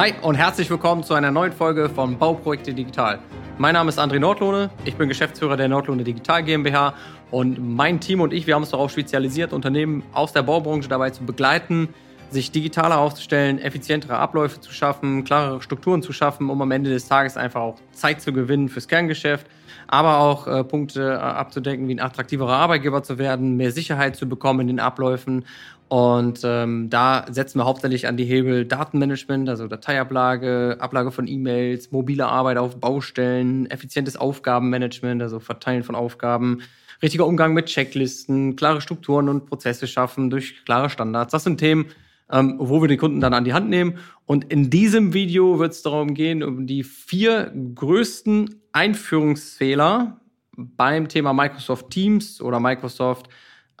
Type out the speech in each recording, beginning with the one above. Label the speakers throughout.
Speaker 1: Hi und herzlich willkommen zu einer neuen Folge von Bauprojekte Digital. Mein Name ist André Nordlohne, ich bin Geschäftsführer der Nordlohne Digital GmbH und mein Team und ich, wir haben uns darauf spezialisiert, Unternehmen aus der Baubranche dabei zu begleiten, sich digitaler aufzustellen, effizientere Abläufe zu schaffen, klarere Strukturen zu schaffen, um am Ende des Tages einfach auch Zeit zu gewinnen fürs Kerngeschäft, aber auch äh, Punkte äh, abzudecken, wie ein attraktiverer Arbeitgeber zu werden, mehr Sicherheit zu bekommen in den Abläufen und ähm, da setzen wir hauptsächlich an die Hebel Datenmanagement, also Dateiablage, Ablage von E-Mails, mobile Arbeit auf Baustellen, effizientes Aufgabenmanagement, also Verteilen von Aufgaben, richtiger Umgang mit Checklisten, klare Strukturen und Prozesse schaffen durch klare Standards. Das sind Themen, ähm, wo wir den Kunden dann an die Hand nehmen. Und in diesem Video wird es darum gehen, um die vier größten Einführungsfehler beim Thema Microsoft Teams oder Microsoft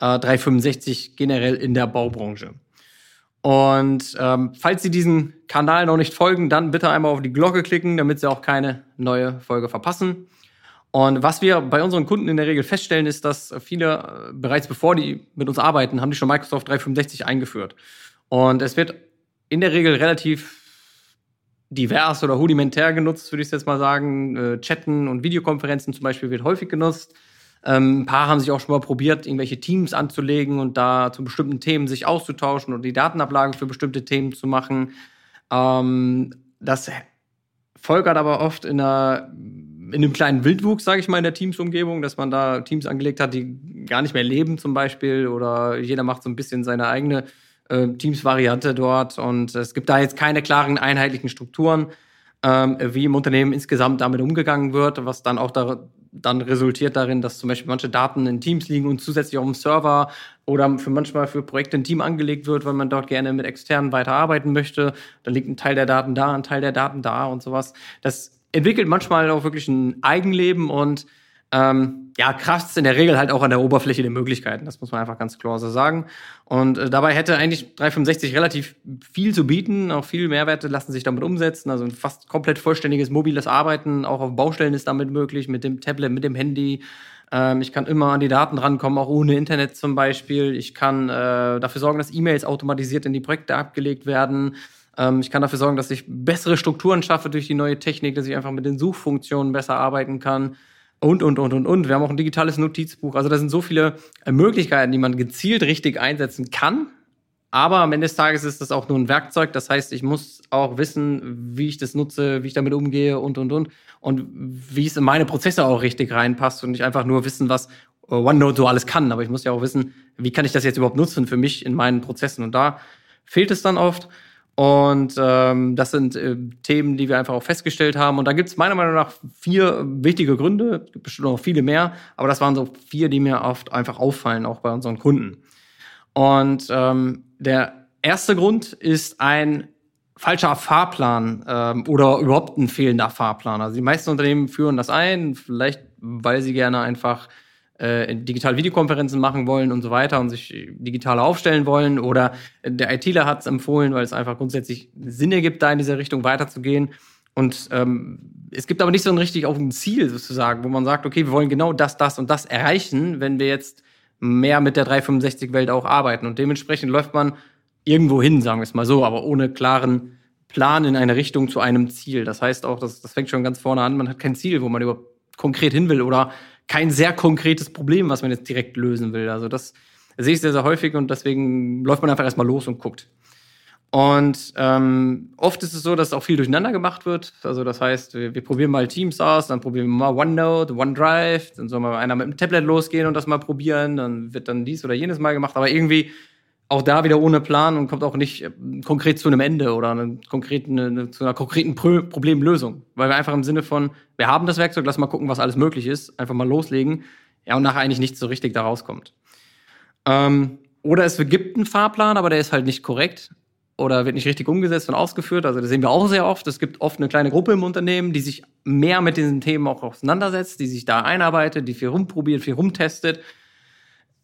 Speaker 1: äh, 365 generell in der Baubranche. Und ähm, falls Sie diesen Kanal noch nicht folgen, dann bitte einmal auf die Glocke klicken, damit Sie auch keine neue Folge verpassen. Und was wir bei unseren Kunden in der Regel feststellen, ist, dass viele äh, bereits bevor die mit uns arbeiten, haben die schon Microsoft 365 eingeführt. Und es wird in der Regel relativ divers oder rudimentär genutzt, würde ich jetzt mal sagen. Äh, Chatten und Videokonferenzen zum Beispiel wird häufig genutzt. Ähm, ein paar haben sich auch schon mal probiert, irgendwelche Teams anzulegen und da zu bestimmten Themen sich auszutauschen und die Datenablage für bestimmte Themen zu machen. Ähm, das folgert aber oft in einer in einem kleinen Wildwuchs, sage ich mal, in der Teams-Umgebung, dass man da Teams angelegt hat, die gar nicht mehr leben zum Beispiel oder jeder macht so ein bisschen seine eigene äh, Teams-Variante dort und es gibt da jetzt keine klaren einheitlichen Strukturen, ähm, wie im Unternehmen insgesamt damit umgegangen wird, was dann auch da, dann resultiert darin, dass zum Beispiel manche Daten in Teams liegen und zusätzlich auf dem Server oder für manchmal für Projekte ein Team angelegt wird, weil man dort gerne mit externen weiterarbeiten möchte. Dann liegt ein Teil der Daten da, ein Teil der Daten da und sowas. Das entwickelt manchmal auch wirklich ein Eigenleben und ähm, ja, kratzt in der Regel halt auch an der Oberfläche der Möglichkeiten. Das muss man einfach ganz klar so sagen. Und äh, dabei hätte eigentlich 365 relativ viel zu bieten. Auch viele Mehrwerte lassen sich damit umsetzen. Also ein fast komplett vollständiges mobiles Arbeiten, auch auf Baustellen ist damit möglich, mit dem Tablet, mit dem Handy. Ähm, ich kann immer an die Daten rankommen, auch ohne Internet zum Beispiel. Ich kann äh, dafür sorgen, dass E-Mails automatisiert in die Projekte abgelegt werden. Ähm, ich kann dafür sorgen, dass ich bessere Strukturen schaffe durch die neue Technik, dass ich einfach mit den Suchfunktionen besser arbeiten kann und, und, und, und, und. Wir haben auch ein digitales Notizbuch. Also da sind so viele äh, Möglichkeiten, die man gezielt richtig einsetzen kann. Aber am Ende des Tages ist das auch nur ein Werkzeug. Das heißt, ich muss auch wissen, wie ich das nutze, wie ich damit umgehe und, und, und. Und wie es in meine Prozesse auch richtig reinpasst und nicht einfach nur wissen, was OneNote so alles kann. Aber ich muss ja auch wissen, wie kann ich das jetzt überhaupt nutzen für mich in meinen Prozessen. Und da fehlt es dann oft. Und ähm, das sind äh, Themen, die wir einfach auch festgestellt haben. Und da gibt es meiner Meinung nach vier wichtige Gründe, es gibt bestimmt noch viele mehr, aber das waren so vier, die mir oft einfach auffallen, auch bei unseren Kunden. Und ähm, der erste Grund ist ein falscher Fahrplan ähm, oder überhaupt ein fehlender Fahrplan. Also die meisten Unternehmen führen das ein, vielleicht weil sie gerne einfach äh, digital Videokonferenzen machen wollen und so weiter und sich digital aufstellen wollen. Oder der ITler hat es empfohlen, weil es einfach grundsätzlich Sinn ergibt, da in diese Richtung weiterzugehen. Und ähm, es gibt aber nicht so ein richtig auf ein Ziel sozusagen, wo man sagt, okay, wir wollen genau das, das und das erreichen, wenn wir jetzt mehr mit der 365-Welt auch arbeiten. Und dementsprechend läuft man irgendwo hin, sagen wir es mal so, aber ohne klaren Plan in eine Richtung zu einem Ziel. Das heißt auch, das, das fängt schon ganz vorne an, man hat kein Ziel, wo man überhaupt konkret hin will oder kein sehr konkretes Problem, was man jetzt direkt lösen will. Also das sehe ich sehr, sehr häufig und deswegen läuft man einfach erstmal los und guckt. Und ähm, oft ist es so, dass auch viel durcheinander gemacht wird. Also das heißt, wir, wir probieren mal Teams aus, dann probieren wir mal OneNote, OneDrive, dann soll mal einer mit dem Tablet losgehen und das mal probieren, dann wird dann dies oder jenes mal gemacht. Aber irgendwie auch da wieder ohne Plan und kommt auch nicht äh, konkret zu einem Ende oder eine konkreten, eine, zu einer konkreten Pro Problemlösung. Weil wir einfach im Sinne von, wir haben das Werkzeug, lass mal gucken, was alles möglich ist, einfach mal loslegen, ja, und nachher eigentlich nichts so richtig da rauskommt. Ähm, oder es gibt einen Fahrplan, aber der ist halt nicht korrekt oder wird nicht richtig umgesetzt und ausgeführt. Also das sehen wir auch sehr oft. Es gibt oft eine kleine Gruppe im Unternehmen, die sich mehr mit diesen Themen auch auseinandersetzt, die sich da einarbeitet, die viel rumprobiert, viel rumtestet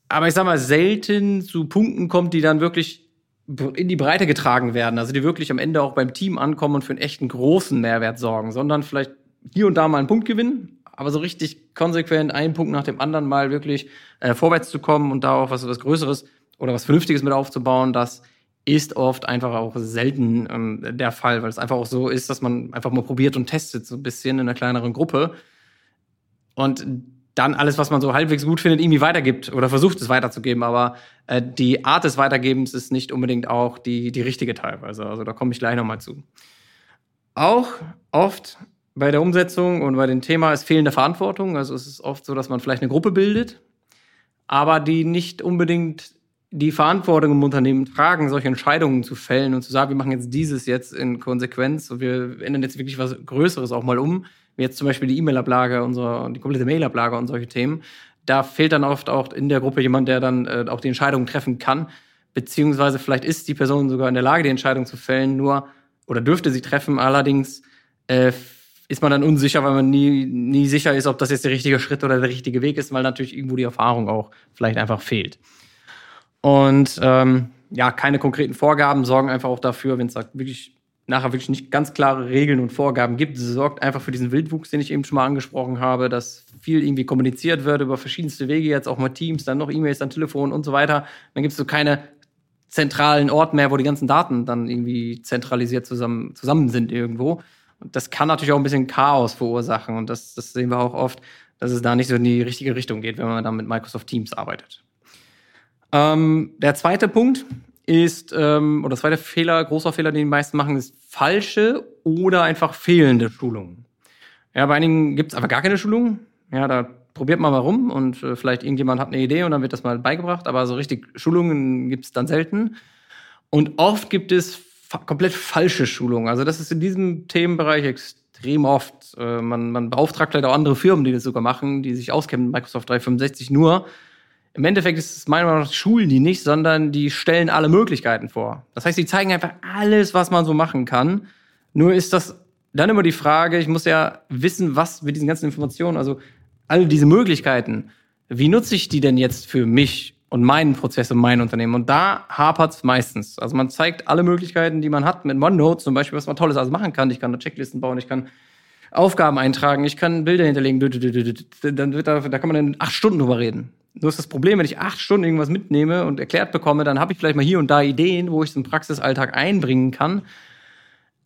Speaker 1: aber ich sag mal, selten zu Punkten kommt, die dann wirklich in die Breite getragen werden, also die wirklich am Ende auch beim Team ankommen und für einen echten großen Mehrwert sorgen, sondern vielleicht hier und da mal einen Punkt gewinnen, aber so richtig konsequent einen Punkt nach dem anderen mal wirklich äh, vorwärts zu kommen und da auch was, was Größeres oder was Vernünftiges mit aufzubauen, das ist oft einfach auch selten ähm, der Fall, weil es einfach auch so ist, dass man einfach mal probiert und testet, so ein bisschen in einer kleineren Gruppe. Und dann alles, was man so halbwegs gut findet, irgendwie weitergibt oder versucht es weiterzugeben. Aber äh, die Art des Weitergebens ist nicht unbedingt auch die, die richtige teilweise. Also da komme ich gleich nochmal zu. Auch oft bei der Umsetzung und bei dem Thema ist fehlende Verantwortung. Also es ist oft so, dass man vielleicht eine Gruppe bildet, aber die nicht unbedingt die Verantwortung im Unternehmen tragen, solche Entscheidungen zu fällen und zu sagen, wir machen jetzt dieses jetzt in Konsequenz und wir ändern jetzt wirklich was Größeres auch mal um, jetzt zum Beispiel die E-Mail-Ablage, unsere, die komplette Mail-Ablage und solche Themen. Da fehlt dann oft auch in der Gruppe jemand, der dann äh, auch die Entscheidung treffen kann, beziehungsweise vielleicht ist die Person sogar in der Lage, die Entscheidung zu fällen, nur oder dürfte sie treffen, allerdings äh, ist man dann unsicher, weil man nie, nie sicher ist, ob das jetzt der richtige Schritt oder der richtige Weg ist, weil natürlich irgendwo die Erfahrung auch vielleicht einfach fehlt. Und ähm, ja, keine konkreten Vorgaben sorgen einfach auch dafür, wenn es wirklich nachher wirklich nicht ganz klare Regeln und Vorgaben gibt, sorgt einfach für diesen Wildwuchs, den ich eben schon mal angesprochen habe, dass viel irgendwie kommuniziert wird über verschiedenste Wege, jetzt auch mal Teams, dann noch E-Mails, dann Telefon und so weiter. Dann gibt es so keine zentralen Ort mehr, wo die ganzen Daten dann irgendwie zentralisiert zusammen, zusammen sind irgendwo. Und das kann natürlich auch ein bisschen Chaos verursachen und das, das sehen wir auch oft, dass es da nicht so in die richtige Richtung geht, wenn man dann mit Microsoft Teams arbeitet. Ähm, der zweite Punkt ist, ähm, oder zweite Fehler, großer Fehler, den die meisten machen, ist falsche oder einfach fehlende Schulungen. Ja, bei einigen gibt es einfach gar keine Schulungen. Ja, da probiert man mal rum und äh, vielleicht irgendjemand hat eine Idee und dann wird das mal beigebracht, aber so richtig Schulungen gibt es dann selten. Und oft gibt es fa komplett falsche Schulungen. Also das ist in diesem Themenbereich extrem oft. Äh, man, man beauftragt leider auch andere Firmen, die das sogar machen, die sich auskennen mit Microsoft 365 nur im Endeffekt ist es meiner Meinung nach Schulen die nicht, sondern die stellen alle Möglichkeiten vor. Das heißt, die zeigen einfach alles, was man so machen kann. Nur ist das dann immer die Frage, ich muss ja wissen, was mit diesen ganzen Informationen, also all diese Möglichkeiten, wie nutze ich die denn jetzt für mich und meinen Prozess und mein Unternehmen? Und da hapert es meistens. Also man zeigt alle Möglichkeiten, die man hat mit OneNote zum Beispiel, was man Tolles also machen kann. Ich kann da Checklisten bauen, ich kann Aufgaben eintragen, ich kann Bilder hinterlegen. Dann wird da, da kann man in acht Stunden drüber reden. Nur ist das Problem, wenn ich acht Stunden irgendwas mitnehme und erklärt bekomme, dann habe ich vielleicht mal hier und da Ideen, wo ich es im Praxisalltag einbringen kann.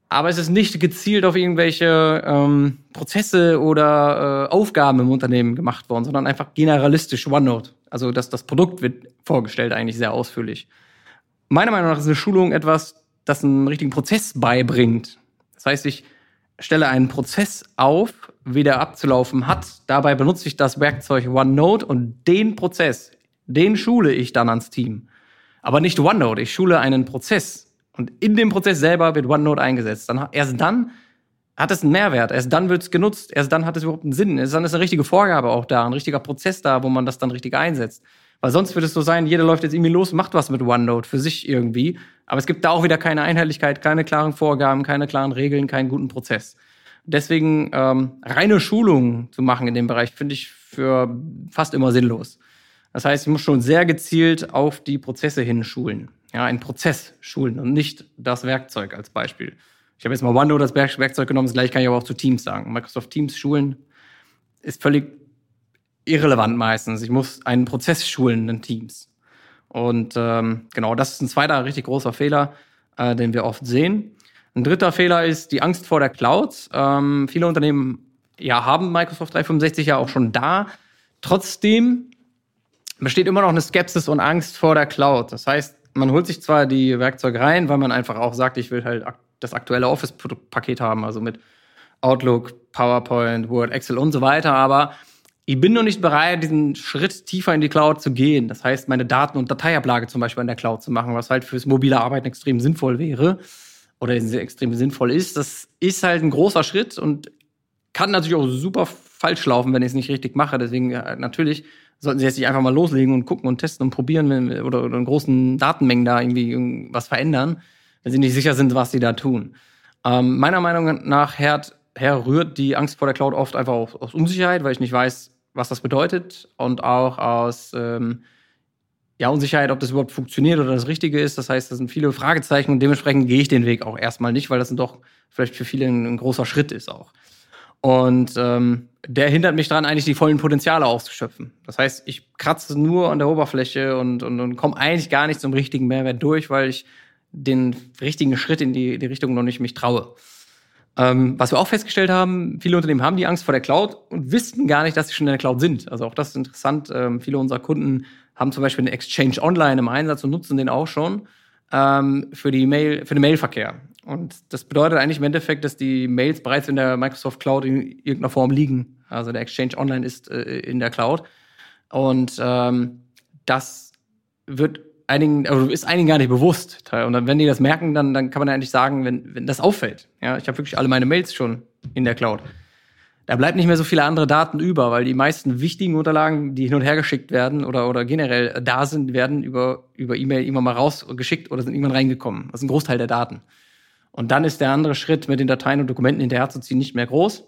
Speaker 1: Aber es ist nicht gezielt auf irgendwelche ähm, Prozesse oder äh, Aufgaben im Unternehmen gemacht worden, sondern einfach generalistisch OneNote. Also das, das Produkt wird vorgestellt eigentlich sehr ausführlich. Meiner Meinung nach ist eine Schulung etwas, das einen richtigen Prozess beibringt. Das heißt, ich stelle einen Prozess auf, wie der abzulaufen hat. Dabei benutze ich das Werkzeug OneNote und den Prozess, den schule ich dann ans Team. Aber nicht OneNote, ich schule einen Prozess. Und in dem Prozess selber wird OneNote eingesetzt. Dann, erst dann hat es einen Mehrwert, erst dann wird es genutzt, erst dann hat es überhaupt einen Sinn. Erst dann ist eine richtige Vorgabe auch da, ein richtiger Prozess da, wo man das dann richtig einsetzt. Weil sonst wird es so sein, jeder läuft jetzt irgendwie los macht was mit OneNote für sich irgendwie. Aber es gibt da auch wieder keine Einheitlichkeit, keine klaren Vorgaben, keine klaren Regeln, keinen guten Prozess. Deswegen ähm, reine Schulungen zu machen in dem Bereich finde ich für fast immer sinnlos. Das heißt, ich muss schon sehr gezielt auf die Prozesse hinschulen. Ja, einen Prozess schulen und nicht das Werkzeug als Beispiel. Ich habe jetzt mal OneNote als Werkzeug genommen, das gleiche kann ich aber auch zu Teams sagen. Microsoft Teams schulen ist völlig irrelevant meistens. Ich muss einen Prozess schulen in Teams. Und ähm, genau, das ist ein zweiter richtig großer Fehler, äh, den wir oft sehen. Ein dritter Fehler ist die Angst vor der Cloud. Ähm, viele Unternehmen ja, haben Microsoft 365 ja auch schon da. Trotzdem besteht immer noch eine Skepsis und Angst vor der Cloud. Das heißt, man holt sich zwar die Werkzeuge rein, weil man einfach auch sagt, ich will halt das aktuelle Office-Paket haben, also mit Outlook, PowerPoint, Word, Excel und so weiter, aber ich bin noch nicht bereit, diesen Schritt tiefer in die Cloud zu gehen. Das heißt, meine Daten- und Dateiablage zum Beispiel in der Cloud zu machen, was halt fürs mobile Arbeiten extrem sinnvoll wäre oder extrem sinnvoll ist. Das ist halt ein großer Schritt und kann natürlich auch super falsch laufen, wenn ich es nicht richtig mache. Deswegen ja, natürlich sollten Sie jetzt nicht einfach mal loslegen und gucken und testen und probieren wenn, oder, oder in großen Datenmengen da irgendwie was verändern, wenn Sie nicht sicher sind, was Sie da tun. Ähm, meiner Meinung nach her, her rührt die Angst vor der Cloud oft einfach aus Unsicherheit, weil ich nicht weiß, was das bedeutet und auch aus ähm, ja, Unsicherheit, ob das überhaupt funktioniert oder das Richtige ist. Das heißt, das sind viele Fragezeichen und dementsprechend gehe ich den Weg auch erstmal nicht, weil das doch vielleicht für viele ein, ein großer Schritt ist auch. Und ähm, der hindert mich daran, eigentlich die vollen Potenziale auszuschöpfen. Das heißt, ich kratze nur an der Oberfläche und, und, und komme eigentlich gar nicht zum richtigen Mehrwert durch, weil ich den richtigen Schritt in die, die Richtung noch nicht mich traue. Ähm, was wir auch festgestellt haben, viele Unternehmen haben die Angst vor der Cloud und wissen gar nicht, dass sie schon in der Cloud sind. Also auch das ist interessant. Ähm, viele unserer Kunden haben zum Beispiel den Exchange Online im Einsatz und nutzen den auch schon ähm, für, die Mail, für den Mailverkehr. Und das bedeutet eigentlich im Endeffekt, dass die Mails bereits in der Microsoft Cloud in irgendeiner Form liegen. Also der Exchange Online ist äh, in der Cloud. Und ähm, das wird einigen, also ist einigen gar nicht bewusst. Und dann, wenn die das merken, dann, dann kann man ja eigentlich sagen, wenn, wenn das auffällt. Ja, ich habe wirklich alle meine Mails schon in der Cloud. Da bleibt nicht mehr so viele andere Daten über, weil die meisten wichtigen Unterlagen, die hin und her geschickt werden oder, oder generell da sind, werden über, über E-Mail immer mal rausgeschickt oder sind irgendwann reingekommen. Das ist ein Großteil der Daten. Und dann ist der andere Schritt, mit den Dateien und Dokumenten hinterherzuziehen, nicht mehr groß.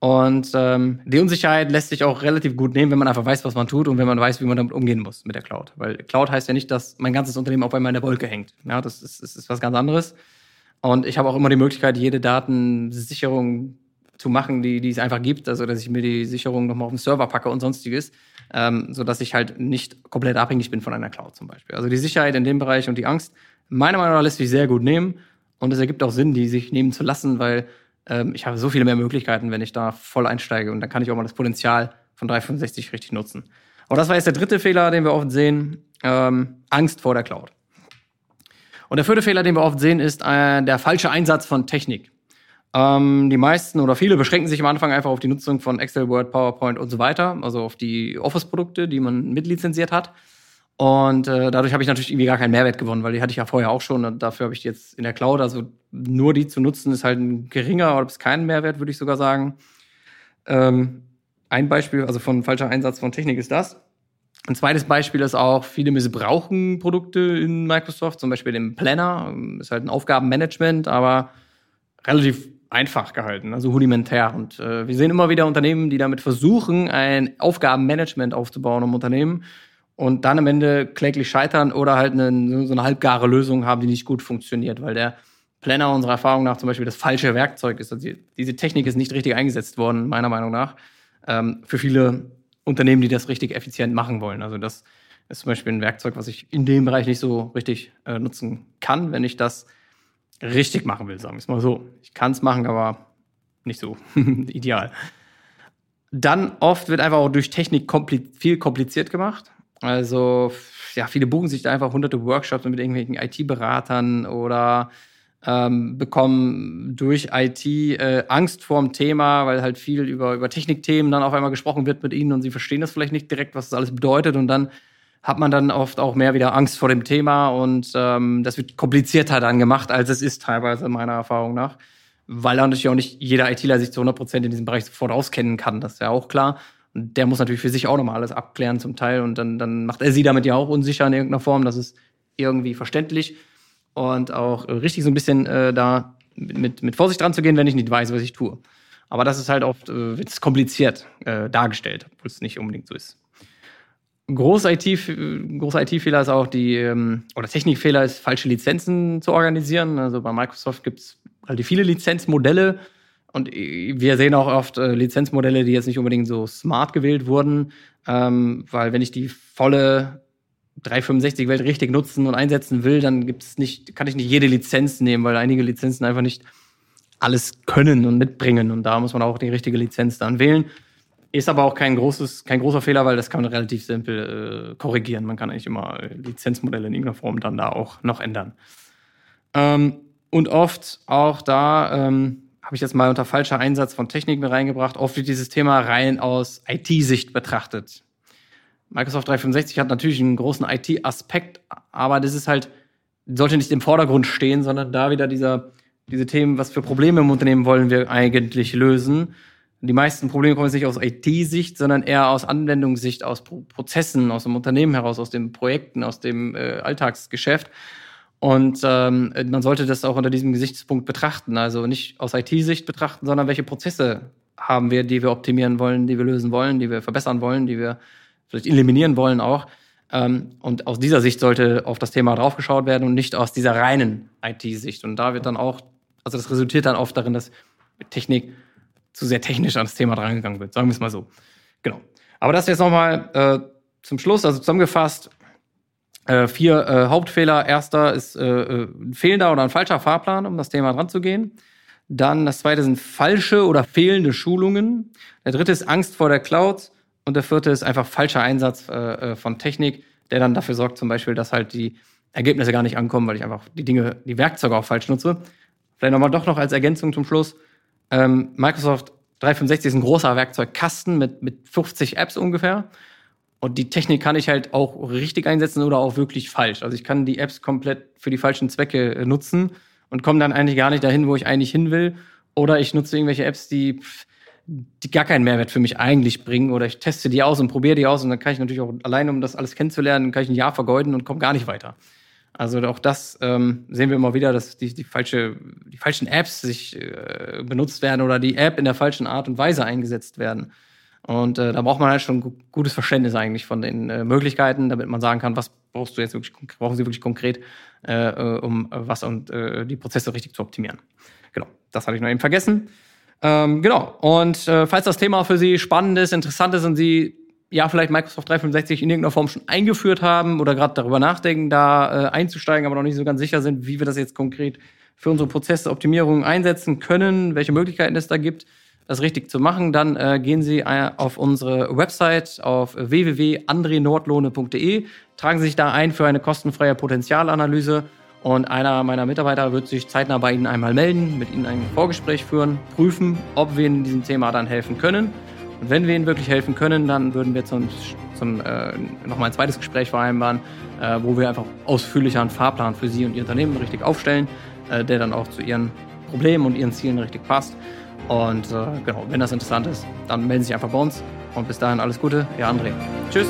Speaker 1: Und ähm, die Unsicherheit lässt sich auch relativ gut nehmen, wenn man einfach weiß, was man tut und wenn man weiß, wie man damit umgehen muss mit der Cloud. Weil Cloud heißt ja nicht, dass mein ganzes Unternehmen auf einmal in der Wolke hängt. Ja, das ist, das ist was ganz anderes. Und ich habe auch immer die Möglichkeit, jede Datensicherung zu machen, die, die es einfach gibt. Also, dass ich mir die Sicherung nochmal auf den Server packe und sonstiges, ähm, sodass ich halt nicht komplett abhängig bin von einer Cloud zum Beispiel. Also die Sicherheit in dem Bereich und die Angst, meiner Meinung nach lässt sich sehr gut nehmen. Und es ergibt auch Sinn, die sich nehmen zu lassen, weil ähm, ich habe so viele mehr Möglichkeiten, wenn ich da voll einsteige. Und dann kann ich auch mal das Potenzial von 365 richtig nutzen. Aber das war jetzt der dritte Fehler, den wir oft sehen. Ähm, Angst vor der Cloud. Und der vierte Fehler, den wir oft sehen, ist äh, der falsche Einsatz von Technik. Ähm, die meisten oder viele beschränken sich am Anfang einfach auf die Nutzung von Excel, Word, PowerPoint und so weiter, also auf die Office-Produkte, die man mitlizenziert hat. Und äh, dadurch habe ich natürlich irgendwie gar keinen Mehrwert gewonnen, weil die hatte ich ja vorher auch schon und dafür habe ich die jetzt in der Cloud. Also nur die zu nutzen ist halt ein geringer oder bis kein Mehrwert, würde ich sogar sagen. Ähm, ein Beispiel, also von falscher Einsatz von Technik ist das. Ein zweites Beispiel ist auch, viele missbrauchen Produkte in Microsoft, zum Beispiel den Planner, ist halt ein Aufgabenmanagement, aber relativ einfach gehalten, also rudimentär. Und äh, wir sehen immer wieder Unternehmen, die damit versuchen, ein Aufgabenmanagement aufzubauen im Unternehmen und dann am Ende kläglich scheitern oder halt eine, so eine halbgare Lösung haben, die nicht gut funktioniert, weil der Planner unserer Erfahrung nach zum Beispiel das falsche Werkzeug ist. Also diese Technik ist nicht richtig eingesetzt worden, meiner Meinung nach, ähm, für viele Unternehmen, die das richtig effizient machen wollen. Also das ist zum Beispiel ein Werkzeug, was ich in dem Bereich nicht so richtig äh, nutzen kann, wenn ich das richtig machen will, sagen wir es mal so. Ich kann es machen, aber nicht so ideal. Dann oft wird einfach auch durch Technik kompli viel kompliziert gemacht. Also, ja, viele buchen sich da einfach hunderte Workshops mit irgendwelchen IT-Beratern oder ähm, bekommen durch IT äh, Angst vorm Thema, weil halt viel über, über Technikthemen dann auf einmal gesprochen wird mit ihnen und sie verstehen das vielleicht nicht direkt, was das alles bedeutet und dann hat man dann oft auch mehr wieder Angst vor dem Thema und ähm, das wird komplizierter dann gemacht, als es ist teilweise meiner Erfahrung nach. Weil natürlich auch nicht jeder ITler sich zu 100 Prozent in diesem Bereich sofort auskennen kann, das ist ja auch klar. Und der muss natürlich für sich auch nochmal alles abklären zum Teil und dann, dann macht er sie damit ja auch unsicher in irgendeiner Form. Das ist irgendwie verständlich und auch richtig so ein bisschen äh, da mit, mit Vorsicht dran zu gehen, wenn ich nicht weiß, was ich tue. Aber das ist halt oft äh, wird kompliziert äh, dargestellt, obwohl es nicht unbedingt so ist. Großer IT, IT-Fehler ist auch die, ähm, oder Technikfehler ist, falsche Lizenzen zu organisieren. Also bei Microsoft gibt es relativ viele Lizenzmodelle und wir sehen auch oft äh, Lizenzmodelle, die jetzt nicht unbedingt so smart gewählt wurden, ähm, weil wenn ich die volle 365-Welt richtig nutzen und einsetzen will, dann gibt's nicht, kann ich nicht jede Lizenz nehmen, weil einige Lizenzen einfach nicht alles können und mitbringen. Und da muss man auch die richtige Lizenz dann wählen. Ist aber auch kein, großes, kein großer Fehler, weil das kann man relativ simpel äh, korrigieren. Man kann eigentlich immer Lizenzmodelle in irgendeiner Form dann da auch noch ändern. Ähm, und oft auch da ähm, habe ich jetzt mal unter falscher Einsatz von Techniken reingebracht. Oft wird dieses Thema rein aus IT-Sicht betrachtet. Microsoft 365 hat natürlich einen großen IT-Aspekt, aber das ist halt, sollte nicht im Vordergrund stehen, sondern da wieder dieser, diese Themen, was für Probleme im Unternehmen wollen wir eigentlich lösen. Die meisten Probleme kommen jetzt nicht aus IT-Sicht, sondern eher aus Anwendungssicht, aus Prozessen, aus dem Unternehmen heraus, aus den Projekten, aus dem äh, Alltagsgeschäft. Und ähm, man sollte das auch unter diesem Gesichtspunkt betrachten. Also nicht aus IT-Sicht betrachten, sondern welche Prozesse haben wir, die wir optimieren wollen, die wir lösen wollen, die wir verbessern wollen, die wir vielleicht eliminieren wollen auch. Ähm, und aus dieser Sicht sollte auf das Thema draufgeschaut werden und nicht aus dieser reinen IT-Sicht. Und da wird dann auch, also das resultiert dann oft darin, dass mit Technik zu sehr technisch an das Thema drangegangen wird, sagen wir es mal so. Genau. Aber das jetzt nochmal äh, zum Schluss, also zusammengefasst, Äh, vier äh, Hauptfehler. Erster ist äh, äh, ein fehlender oder ein falscher Fahrplan, um das Thema dran zu gehen. Dann das zweite sind falsche oder fehlende Schulungen. Der dritte ist Angst vor der Cloud. Und der vierte ist einfach falscher Einsatz äh, äh, von Technik, der dann dafür sorgt, zum Beispiel, dass halt die Ergebnisse gar nicht ankommen, weil ich einfach die Dinge, die Werkzeuge auch falsch nutze. Vielleicht nochmal doch noch als Ergänzung zum Schluss. Ähm, Microsoft 365 ist ein großer Werkzeugkasten mit, mit 50 Apps ungefähr. Und die Technik kann ich halt auch richtig einsetzen oder auch wirklich falsch. Also ich kann die Apps komplett für die falschen Zwecke äh, nutzen und komme dann eigentlich gar nicht dahin, wo ich eigentlich hin will. Oder ich nutze irgendwelche Apps, die, die gar keinen Mehrwert für mich eigentlich bringen. Oder ich teste die aus und probiere die aus und dann kann ich natürlich auch allein, um das alles kennenzulernen, kann ich ein Jahr vergeuden und komme gar nicht weiter. Also auch das ähm, sehen wir immer wieder, dass die, die, falsche, die falschen Apps sich äh, benutzt werden oder die App in der falschen Art und Weise eingesetzt werden. Und äh, da braucht man halt schon gutes Verständnis eigentlich von den äh, Möglichkeiten, damit man sagen kann, was brauchst du jetzt wirklich, brauchen sie wirklich konkret, äh, äh um was und äh, die Prozesse richtig zu optimieren. Genau, das hatte ich noch eben vergessen. Ähm, genau, und äh, falls das Thema für Sie spannend ist, interessant ist und Sie ja vielleicht Microsoft 365 in irgendeiner Form schon eingeführt haben oder gerade darüber nachdenken, da äh, einzusteigen, aber noch nicht so ganz sicher sind, wie wir das jetzt konkret für unsere Prozesse Optimierung einsetzen können, welche Möglichkeiten es da gibt, das richtig zu machen, dann äh, gehen Sie äh, auf unsere Website auf www.andrenordlohne.de, tragen Sie sich da ein für eine kostenfreie Potenzialanalyse und einer meiner Mitarbeiter wird sich zeitnah bei Ihnen einmal melden, mit Ihnen ein Vorgespräch führen, prüfen, ob wir in diesem Thema dann helfen können. Und wenn wir Ihnen wirklich helfen können, dann würden wir zum, zum äh, nochmal ein zweites Gespräch vereinbaren, äh, wo wir einfach ausführlicher einen Fahrplan für Sie und Ihr Unternehmen richtig aufstellen, äh, der dann auch zu Ihren Problemen und Ihren Zielen richtig passt. Und äh, genau, wenn das interessant ist, dann melden Sie sich einfach bei uns. Und bis dahin alles Gute, Ihr André. Tschüss.